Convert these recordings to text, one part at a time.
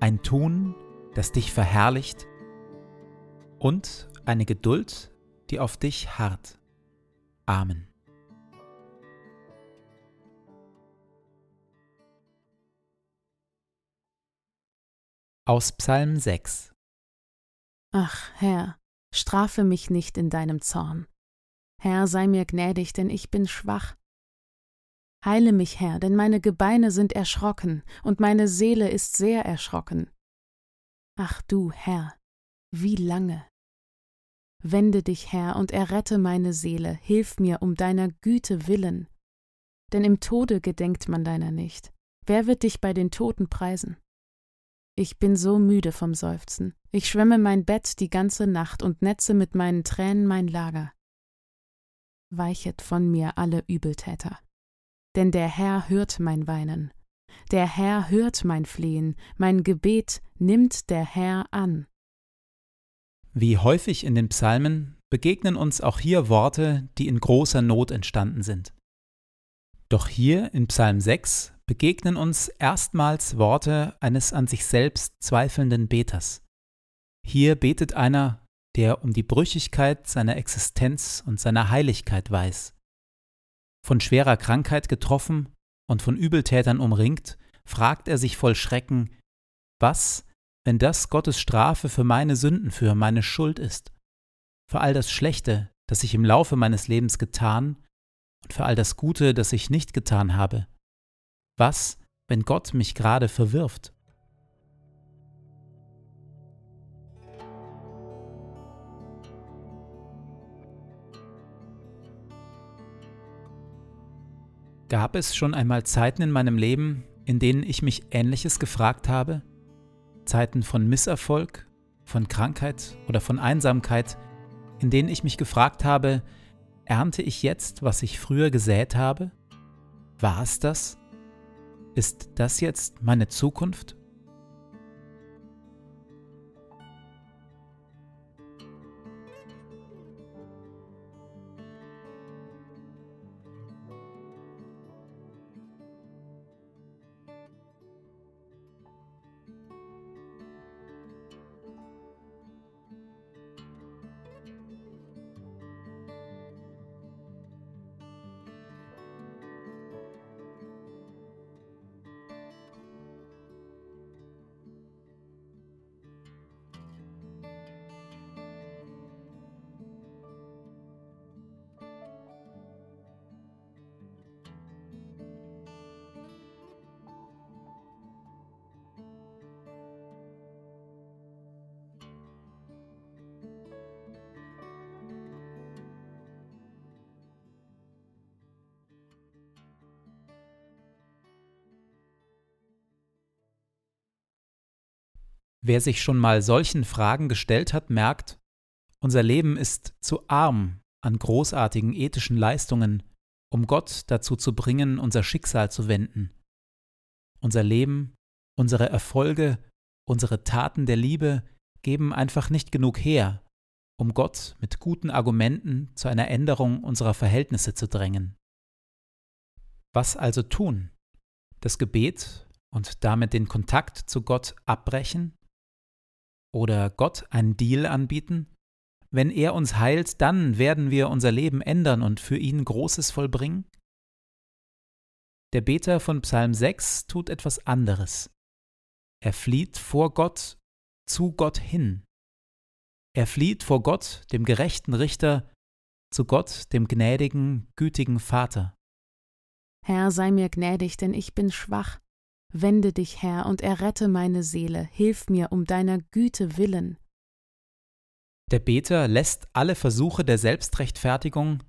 ein Tun, das dich verherrlicht und eine Geduld, die auf dich harrt. Amen. Aus Psalm 6 Ach, Herr, strafe mich nicht in deinem Zorn. Herr, sei mir gnädig, denn ich bin schwach. Heile mich, Herr, denn meine Gebeine sind erschrocken und meine Seele ist sehr erschrocken. Ach du, Herr, wie lange? Wende dich, Herr, und errette meine Seele, hilf mir um deiner Güte willen. Denn im Tode gedenkt man deiner nicht. Wer wird dich bei den Toten preisen? Ich bin so müde vom Seufzen. Ich schwemme mein Bett die ganze Nacht und netze mit meinen Tränen mein Lager. Weichet von mir alle Übeltäter denn der Herr hört mein Weinen. Der Herr hört mein Flehen, mein Gebet nimmt der Herr an. Wie häufig in den Psalmen begegnen uns auch hier Worte, die in großer Not entstanden sind. Doch hier in Psalm 6 begegnen uns erstmals Worte eines an sich selbst zweifelnden Beters. Hier betet einer, der um die Brüchigkeit seiner Existenz und seiner Heiligkeit weiß von schwerer Krankheit getroffen und von Übeltätern umringt, fragt er sich voll Schrecken, was, wenn das Gottes Strafe für meine Sünden, für meine Schuld ist, für all das Schlechte, das ich im Laufe meines Lebens getan und für all das Gute, das ich nicht getan habe? Was, wenn Gott mich gerade verwirft? Gab es schon einmal Zeiten in meinem Leben, in denen ich mich Ähnliches gefragt habe? Zeiten von Misserfolg, von Krankheit oder von Einsamkeit, in denen ich mich gefragt habe, ernte ich jetzt, was ich früher gesät habe? War es das? Ist das jetzt meine Zukunft? Wer sich schon mal solchen Fragen gestellt hat, merkt, unser Leben ist zu arm an großartigen ethischen Leistungen, um Gott dazu zu bringen, unser Schicksal zu wenden. Unser Leben, unsere Erfolge, unsere Taten der Liebe geben einfach nicht genug her, um Gott mit guten Argumenten zu einer Änderung unserer Verhältnisse zu drängen. Was also tun? Das Gebet und damit den Kontakt zu Gott abbrechen? Oder Gott einen Deal anbieten? Wenn er uns heilt, dann werden wir unser Leben ändern und für ihn Großes vollbringen? Der Beter von Psalm 6 tut etwas anderes. Er flieht vor Gott zu Gott hin. Er flieht vor Gott, dem gerechten Richter, zu Gott, dem gnädigen, gütigen Vater. Herr, sei mir gnädig, denn ich bin schwach. Wende dich, Herr, und errette meine Seele, hilf mir um deiner Güte willen. Der Beter lässt alle Versuche der Selbstrechtfertigung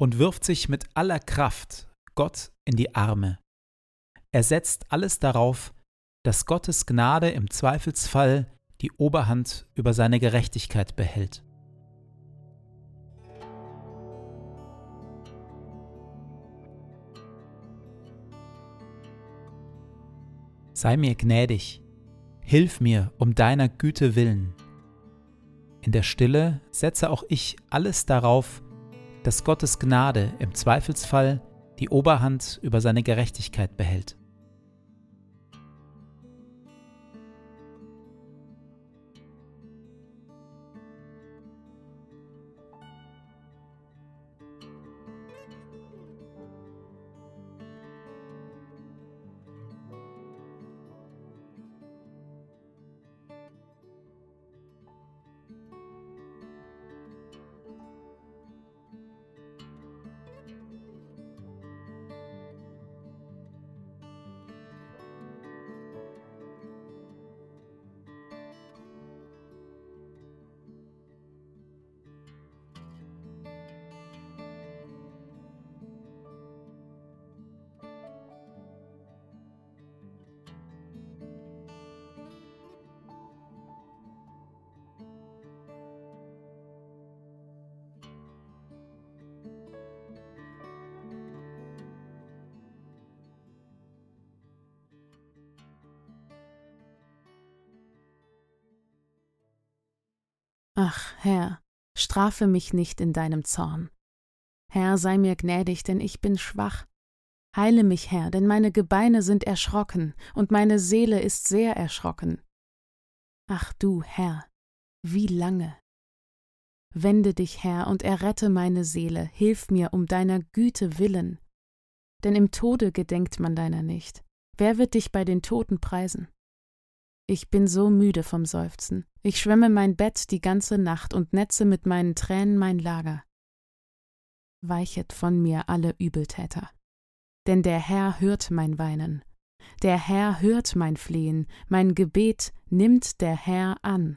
und wirft sich mit aller Kraft Gott in die Arme. Er setzt alles darauf, dass Gottes Gnade im Zweifelsfall die Oberhand über seine Gerechtigkeit behält. Sei mir gnädig, hilf mir um deiner Güte willen. In der Stille setze auch ich alles darauf, dass Gottes Gnade im Zweifelsfall die Oberhand über seine Gerechtigkeit behält. Ach, Herr, strafe mich nicht in deinem Zorn. Herr, sei mir gnädig, denn ich bin schwach. Heile mich, Herr, denn meine Gebeine sind erschrocken und meine Seele ist sehr erschrocken. Ach du, Herr, wie lange? Wende dich, Herr, und errette meine Seele, hilf mir um deiner Güte willen. Denn im Tode gedenkt man deiner nicht. Wer wird dich bei den Toten preisen? Ich bin so müde vom Seufzen. Ich schwemme mein Bett die ganze Nacht und netze mit meinen Tränen mein Lager. Weichet von mir alle Übeltäter. Denn der Herr hört mein Weinen. Der Herr hört mein Flehen, mein Gebet nimmt der Herr an.